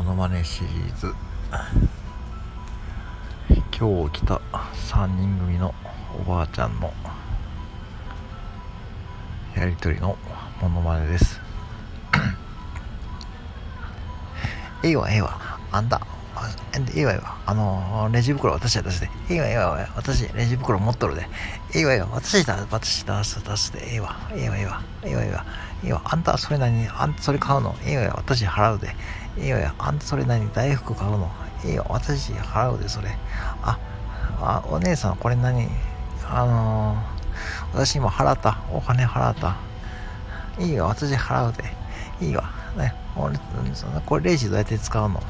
モノマネシリーズ。今日来た3人組のおばあちゃんのやりとりのモノマネです。ええわええわ。あんだええわええわあのレジ袋私は出してええわええわ私レジ袋持っとるで。ええわええわ私だ私出す出すでええわええわええわええわええわええわあんたそれ何あんたそれ買うの？ええわ私払うで。ええわあんたそれ何大福買うの？ええわ私払うでそれ。ああお姉さんこれ何あのー、私今払った。お金払った。いいよ私払うで。いいわね俺これレジどうやって使うの？